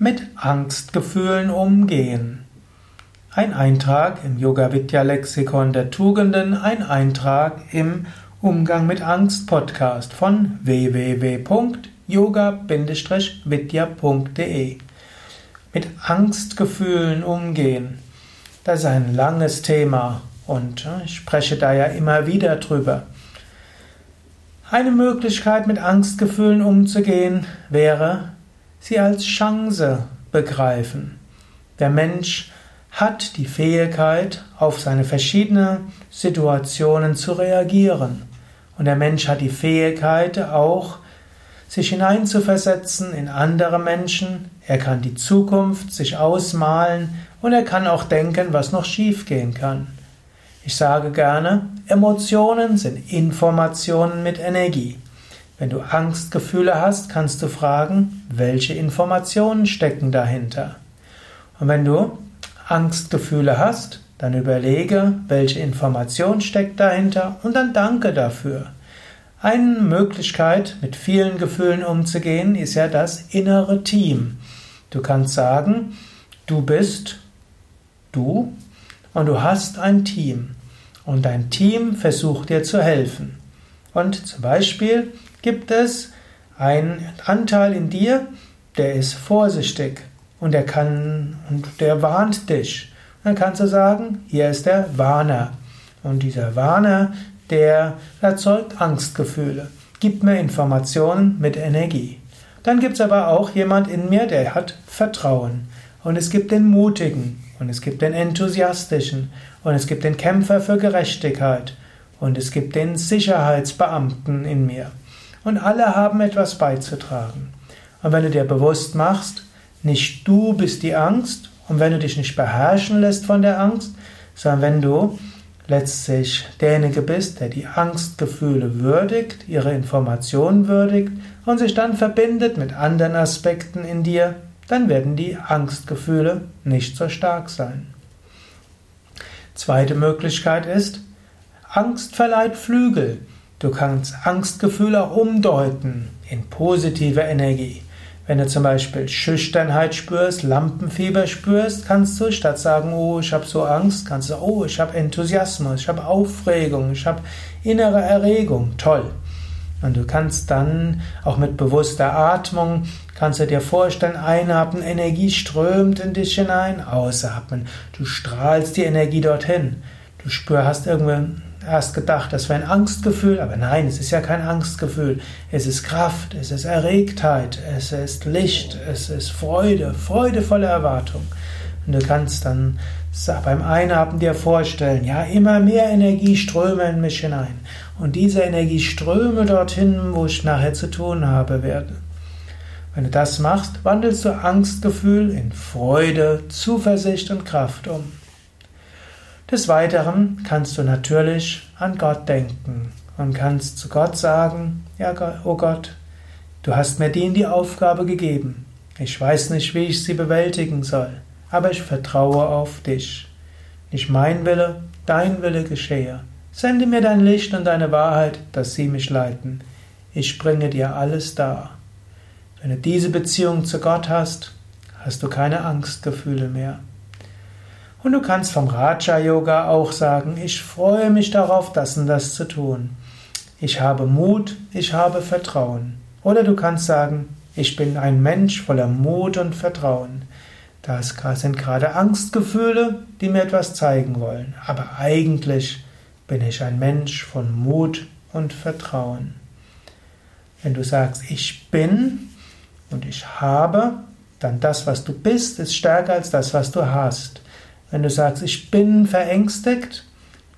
Mit Angstgefühlen umgehen. Ein Eintrag im Yoga Vidya Lexikon der Tugenden, ein Eintrag im Umgang mit Angst Podcast von www.yoga-vidya.de. Mit Angstgefühlen umgehen. Das ist ein langes Thema und äh, ich spreche da ja immer wieder drüber. Eine Möglichkeit, mit Angstgefühlen umzugehen, wäre, sie als Chance begreifen. Der Mensch hat die Fähigkeit, auf seine verschiedenen Situationen zu reagieren. Und der Mensch hat die Fähigkeit auch, sich hineinzuversetzen in andere Menschen. Er kann die Zukunft sich ausmalen und er kann auch denken, was noch schiefgehen kann. Ich sage gerne, Emotionen sind Informationen mit Energie. Wenn du Angstgefühle hast, kannst du fragen, welche Informationen stecken dahinter. Und wenn du Angstgefühle hast, dann überlege, welche Information steckt dahinter und dann danke dafür. Eine Möglichkeit, mit vielen Gefühlen umzugehen, ist ja das innere Team. Du kannst sagen, du bist du und du hast ein Team. Und dein Team versucht dir zu helfen. Und zum Beispiel gibt es einen Anteil in dir, der ist vorsichtig und der kann und der warnt dich. Dann kannst du sagen, hier ist der Warner. Und dieser Warner, der erzeugt Angstgefühle, gibt mir Informationen mit Energie. Dann gibt es aber auch jemand in mir, der hat Vertrauen. Und es gibt den Mutigen und es gibt den Enthusiastischen und es gibt den Kämpfer für Gerechtigkeit und es gibt den Sicherheitsbeamten in mir. Und alle haben etwas beizutragen. Und wenn du dir bewusst machst, nicht du bist die Angst und wenn du dich nicht beherrschen lässt von der Angst, sondern wenn du letztlich derjenige bist, der die Angstgefühle würdigt, ihre Informationen würdigt und sich dann verbindet mit anderen Aspekten in dir, dann werden die Angstgefühle nicht so stark sein. Zweite Möglichkeit ist, Angst verleiht Flügel. Du kannst Angstgefühle auch umdeuten in positive Energie. Wenn du zum Beispiel Schüchternheit spürst, Lampenfieber spürst, kannst du statt sagen, oh, ich habe so Angst, kannst du, oh, ich habe Enthusiasmus, ich habe Aufregung, ich habe innere Erregung. Toll. Und du kannst dann auch mit bewusster Atmung, kannst du dir vorstellen, einatmen, Energie strömt in dich hinein, ausatmen. Du strahlst die Energie dorthin. Du spürst, hast irgendwie erst gedacht, das wäre ein Angstgefühl, aber nein, es ist ja kein Angstgefühl. Es ist Kraft, es ist Erregtheit, es ist Licht, es ist Freude, freudevolle Erwartung. Und du kannst dann beim Einatmen dir vorstellen, ja, immer mehr Energie ströme in mich hinein. Und diese Energie ströme dorthin, wo ich nachher zu tun habe werde. Wenn du das machst, wandelst du Angstgefühl in Freude, Zuversicht und Kraft um. Des Weiteren kannst du natürlich an Gott denken und kannst zu Gott sagen, ja, oh Gott, du hast mir die in die Aufgabe gegeben. Ich weiß nicht, wie ich sie bewältigen soll, aber ich vertraue auf dich. Nicht mein Wille, dein Wille geschehe. Sende mir dein Licht und deine Wahrheit, dass sie mich leiten. Ich bringe dir alles dar. Wenn du diese Beziehung zu Gott hast, hast du keine Angstgefühle mehr. Und du kannst vom Raja Yoga auch sagen, ich freue mich darauf, das und das zu tun. Ich habe Mut, ich habe Vertrauen. Oder du kannst sagen, ich bin ein Mensch voller Mut und Vertrauen. Das sind gerade Angstgefühle, die mir etwas zeigen wollen. Aber eigentlich bin ich ein Mensch von Mut und Vertrauen. Wenn du sagst, ich bin und ich habe, dann das, was du bist, ist stärker als das, was du hast. Wenn du sagst, ich bin verängstigt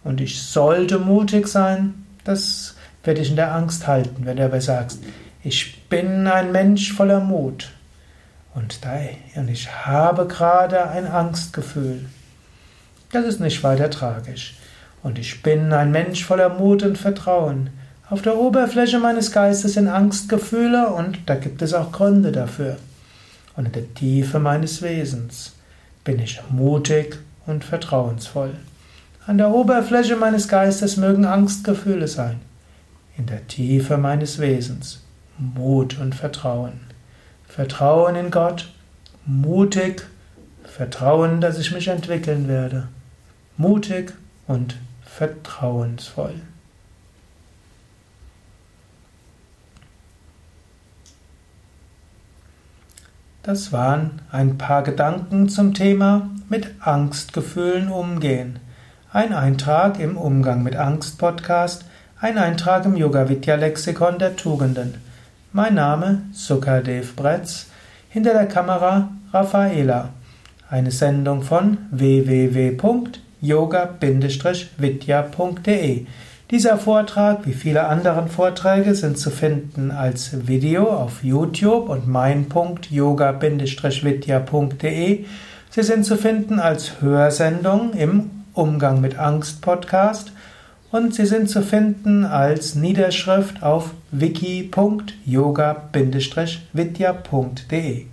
und ich sollte mutig sein, das wird dich in der Angst halten. Wenn du aber sagst, ich bin ein Mensch voller Mut und, ich habe gerade ein Angstgefühl, das ist nicht weiter tragisch. Und ich bin ein Mensch voller Mut und Vertrauen. Auf der Oberfläche meines Geistes sind Angstgefühle und da gibt es auch Gründe dafür. Und in der Tiefe meines Wesens bin ich mutig und vertrauensvoll. An der Oberfläche meines Geistes mögen Angstgefühle sein. In der Tiefe meines Wesens Mut und Vertrauen. Vertrauen in Gott, mutig, Vertrauen, dass ich mich entwickeln werde. Mutig und vertrauensvoll. Das waren ein paar Gedanken zum Thema mit Angstgefühlen umgehen. Ein Eintrag im Umgang mit Angst Podcast, ein Eintrag im Yoga Vidya Lexikon der Tugenden. Mein Name Sukadev Bretz, hinter der Kamera Raffaela. Eine Sendung von www.yoga-vidya.de dieser Vortrag, wie viele andere Vorträge, sind zu finden als Video auf YouTube und mein.yoga-vidya.de. Sie sind zu finden als Hörsendung im Umgang mit Angst Podcast und sie sind zu finden als Niederschrift auf wiki.yoga-vidya.de.